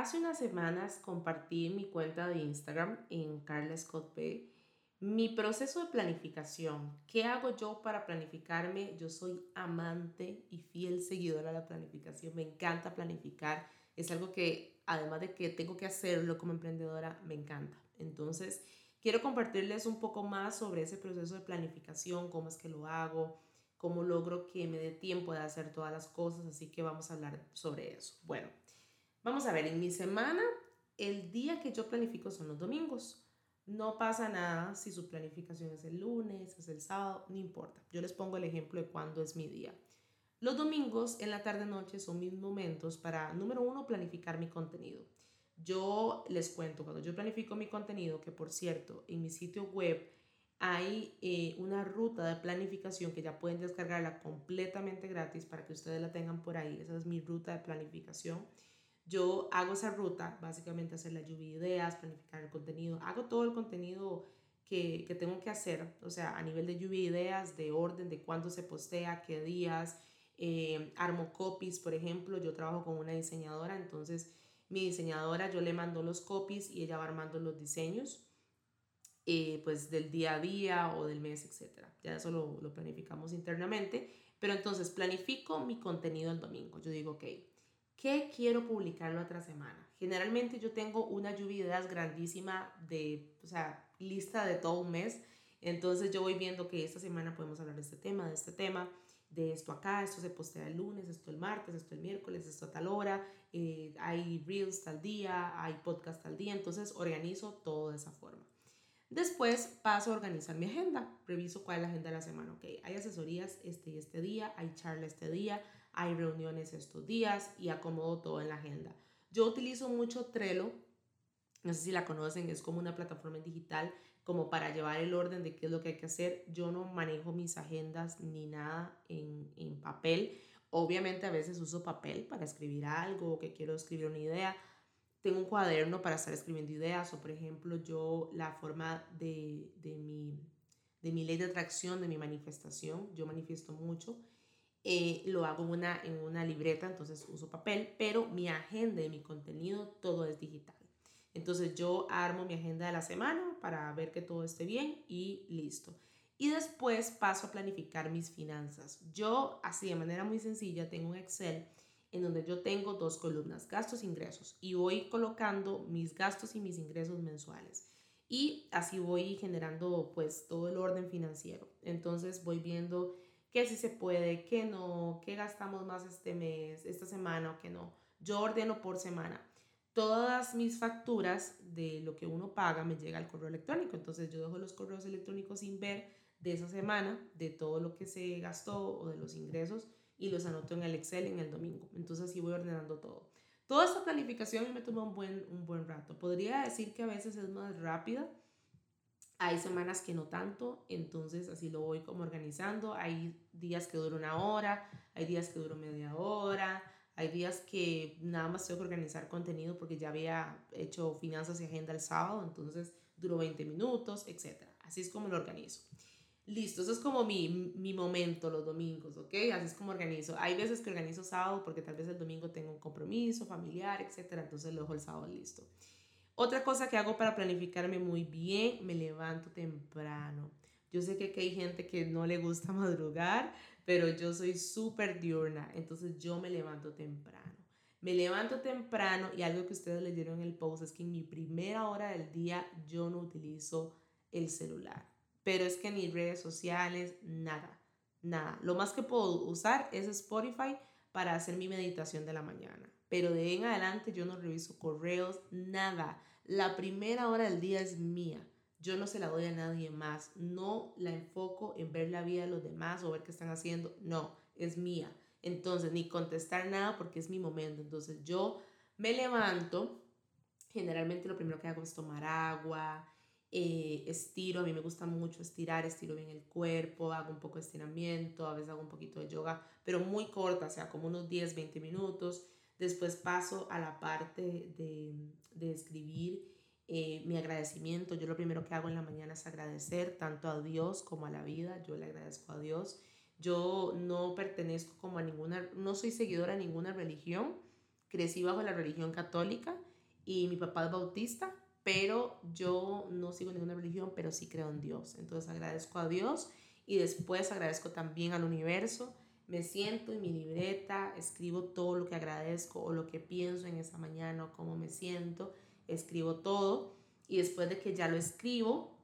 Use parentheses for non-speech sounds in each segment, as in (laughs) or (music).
Hace unas semanas compartí en mi cuenta de Instagram, en Carla Scott P, mi proceso de planificación. ¿Qué hago yo para planificarme? Yo soy amante y fiel seguidora de la planificación. Me encanta planificar. Es algo que, además de que tengo que hacerlo como emprendedora, me encanta. Entonces, quiero compartirles un poco más sobre ese proceso de planificación, cómo es que lo hago, cómo logro que me dé tiempo de hacer todas las cosas. Así que vamos a hablar sobre eso. Bueno. Vamos a ver, en mi semana, el día que yo planifico son los domingos. No pasa nada si su planificación es el lunes, es el sábado, no importa. Yo les pongo el ejemplo de cuándo es mi día. Los domingos en la tarde-noche son mis momentos para, número uno, planificar mi contenido. Yo les cuento, cuando yo planifico mi contenido, que por cierto, en mi sitio web hay eh, una ruta de planificación que ya pueden descargarla completamente gratis para que ustedes la tengan por ahí. Esa es mi ruta de planificación yo hago esa ruta, básicamente hacer la lluvia de ideas, planificar el contenido, hago todo el contenido que, que tengo que hacer, o sea, a nivel de lluvia de ideas, de orden, de cuándo se postea, qué días, eh, armo copies, por ejemplo, yo trabajo con una diseñadora, entonces mi diseñadora yo le mando los copies y ella va armando los diseños. Eh, pues del día a día o del mes, etcétera. Ya eso lo, lo planificamos internamente, pero entonces planifico mi contenido el domingo. Yo digo, ok, ¿Qué quiero publicar la otra semana? Generalmente yo tengo una lluvia de ideas grandísima de, o sea, lista de todo un mes. Entonces yo voy viendo que esta semana podemos hablar de este tema, de este tema, de esto acá, esto se postea el lunes, esto el martes, esto el miércoles, esto a tal hora, eh, hay reels tal día, hay podcast tal día, entonces organizo todo de esa forma. Después paso a organizar mi agenda, reviso cuál es la agenda de la semana, ok, hay asesorías este y este día, hay charla este día, hay reuniones estos días y acomodo todo en la agenda. Yo utilizo mucho Trello, no sé si la conocen, es como una plataforma digital como para llevar el orden de qué es lo que hay que hacer. Yo no manejo mis agendas ni nada en, en papel. Obviamente a veces uso papel para escribir algo o que quiero escribir una idea. Tengo un cuaderno para estar escribiendo ideas o por ejemplo yo la forma de, de, mi, de mi ley de atracción, de mi manifestación, yo manifiesto mucho eh, lo hago en una, en una libreta, entonces uso papel, pero mi agenda y mi contenido todo es digital. Entonces yo armo mi agenda de la semana para ver que todo esté bien y listo. Y después paso a planificar mis finanzas. Yo, así de manera muy sencilla, tengo un Excel en donde yo tengo dos columnas, gastos e ingresos, y voy colocando mis gastos y mis ingresos mensuales. Y así voy generando pues todo el orden financiero. Entonces voy viendo qué sí se puede, qué no, qué gastamos más este mes, esta semana o qué no. Yo ordeno por semana. Todas mis facturas de lo que uno paga me llega al correo electrónico, entonces yo dejo los correos electrónicos sin ver de esa semana, de todo lo que se gastó o de los ingresos y los anoto en el Excel en el domingo. Entonces así voy ordenando todo. Toda esta planificación me toma un buen, un buen rato. Podría decir que a veces es más rápida, hay semanas que no tanto, entonces así lo voy como organizando. Hay días que duro una hora, hay días que duro media hora, hay días que nada más tengo que organizar contenido porque ya había hecho finanzas y agenda el sábado, entonces duró 20 minutos, etc. Así es como lo organizo. Listo, eso es como mi, mi momento los domingos, ¿ok? Así es como organizo. Hay veces que organizo sábado porque tal vez el domingo tengo un compromiso familiar, etc. Entonces lo dejo el sábado listo. Otra cosa que hago para planificarme muy bien, me levanto temprano. Yo sé que aquí hay gente que no le gusta (laughs) madrugar, pero yo soy súper diurna, entonces yo me levanto temprano. Me levanto temprano y algo que ustedes leyeron en el post es que en mi primera hora del día yo no utilizo el celular. Pero es que ni redes sociales, nada, nada. Lo más que puedo usar es Spotify para hacer mi meditación de la mañana. Pero de en adelante yo no reviso correos, nada. La primera hora del día es mía. Yo no se la doy a nadie más. No la enfoco en ver la vida de los demás o ver qué están haciendo. No, es mía. Entonces, ni contestar nada porque es mi momento. Entonces, yo me levanto. Generalmente lo primero que hago es tomar agua, eh, estiro, a mí me gusta mucho estirar, estiro bien el cuerpo, hago un poco de estiramiento, a veces hago un poquito de yoga, pero muy corta, o sea, como unos 10, 20 minutos. Después paso a la parte de, de escribir eh, mi agradecimiento. Yo lo primero que hago en la mañana es agradecer tanto a Dios como a la vida. Yo le agradezco a Dios. Yo no pertenezco como a ninguna, no soy seguidora de ninguna religión. Crecí bajo la religión católica y mi papá es bautista, pero yo no sigo ninguna religión, pero sí creo en Dios. Entonces agradezco a Dios y después agradezco también al universo. Me siento en mi libreta, escribo todo lo que agradezco o lo que pienso en esa mañana o cómo me siento, escribo todo y después de que ya lo escribo,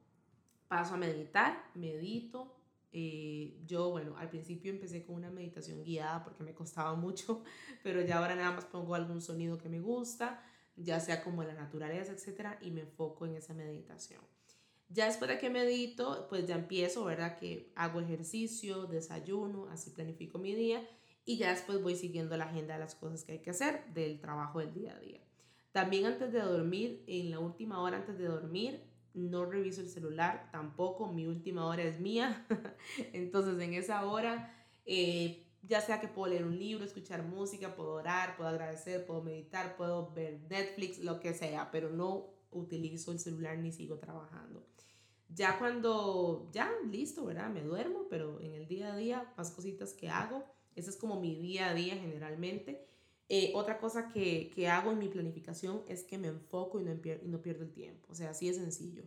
paso a meditar, medito. Eh, yo, bueno, al principio empecé con una meditación guiada porque me costaba mucho, (laughs) pero ya ahora nada más pongo algún sonido que me gusta ya sea como la naturaleza, etcétera, y me enfoco en esa meditación. Ya después de que medito, pues ya empiezo, ¿verdad? Que hago ejercicio, desayuno, así planifico mi día y ya después voy siguiendo la agenda de las cosas que hay que hacer del trabajo del día a día. También antes de dormir, en la última hora antes de dormir, no reviso el celular, tampoco, mi última hora es mía. (laughs) Entonces en esa hora eh, ya sea que puedo leer un libro, escuchar música, puedo orar, puedo agradecer, puedo meditar, puedo ver Netflix, lo que sea, pero no utilizo el celular ni sigo trabajando. Ya cuando, ya listo, ¿verdad? Me duermo, pero en el día a día, más cositas que hago, ese es como mi día a día generalmente. Eh, otra cosa que, que, hago en mi planificación es que me enfoco y no, y no pierdo el tiempo, o sea, así es sencillo.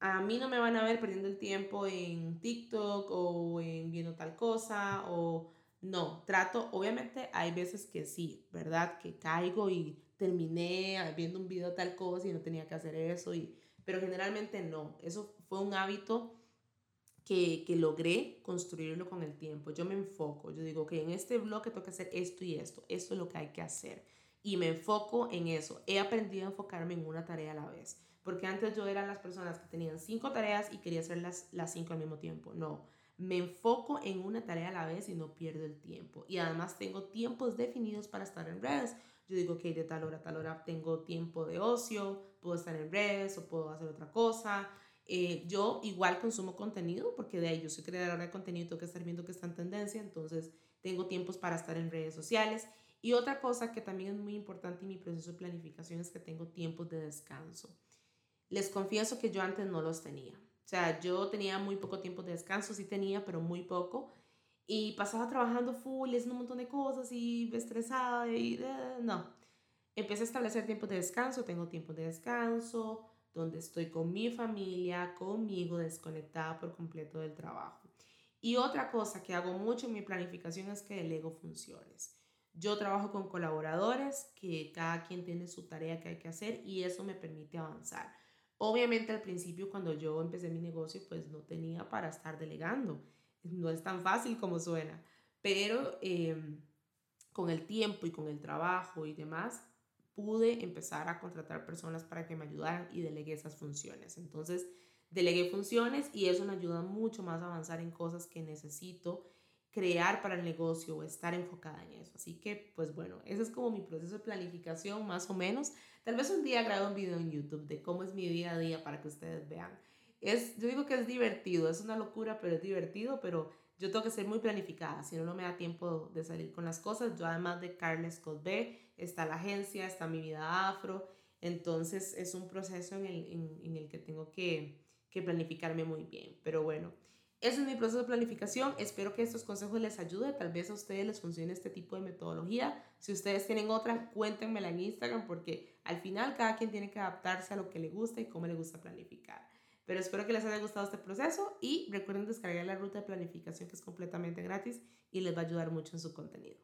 A mí no me van a ver perdiendo el tiempo en TikTok o en viendo tal cosa o no, trato, obviamente hay veces que sí, ¿verdad? Que caigo y terminé viendo un video tal cosa y no tenía que hacer eso, y, pero generalmente no. Eso fue un hábito que, que logré construirlo con el tiempo. Yo me enfoco, yo digo que en este bloque tengo que hacer esto y esto, esto es lo que hay que hacer. Y me enfoco en eso. He aprendido a enfocarme en una tarea a la vez. Porque antes yo era las personas que tenían cinco tareas y quería hacer las, las cinco al mismo tiempo. No, me enfoco en una tarea a la vez y no pierdo el tiempo. Y además tengo tiempos definidos para estar en redes. Yo digo que de tal hora a tal hora tengo tiempo de ocio, puedo estar en redes o puedo hacer otra cosa. Eh, yo igual consumo contenido porque de ahí yo soy creadora de contenido, tengo que estar viendo que está en tendencia, entonces tengo tiempos para estar en redes sociales. Y otra cosa que también es muy importante en mi proceso de planificación es que tengo tiempos de descanso. Les confieso que yo antes no los tenía. O sea, yo tenía muy poco tiempo de descanso, sí tenía, pero muy poco. Y pasaba trabajando full, haciendo un montón de cosas y estresada y eh, no. Empecé a establecer tiempos de descanso, tengo tiempo de descanso, donde estoy con mi familia, conmigo, desconectada por completo del trabajo. Y otra cosa que hago mucho en mi planificación es que delego funciones. Yo trabajo con colaboradores que cada quien tiene su tarea que hay que hacer y eso me permite avanzar. Obviamente al principio cuando yo empecé mi negocio pues no tenía para estar delegando. No es tan fácil como suena, pero em, con el tiempo y con el trabajo y demás pude empezar a contratar personas para que me ayudaran y delegué esas funciones. Entonces delegué funciones y eso me ayuda mucho más a avanzar en cosas que necesito crear para el negocio o estar enfocada en eso. Así que, pues bueno, ese es como mi proceso de planificación más o menos. Tal vez un día grabe un video en YouTube de cómo es mi día a día para que ustedes vean. Es, yo digo que es divertido, es una locura, pero es divertido, pero yo tengo que ser muy planificada, si no, no me da tiempo de salir con las cosas. Yo además de Carles B, está la agencia, está mi vida afro, entonces es un proceso en el, en, en el que tengo que, que planificarme muy bien. Pero bueno, ese es mi proceso de planificación. Espero que estos consejos les ayuden. Tal vez a ustedes les funcione este tipo de metodología. Si ustedes tienen otra, cuéntenmela en Instagram porque al final cada quien tiene que adaptarse a lo que le gusta y cómo le gusta planificar. Pero espero que les haya gustado este proceso y recuerden descargar la ruta de planificación que es completamente gratis y les va a ayudar mucho en su contenido.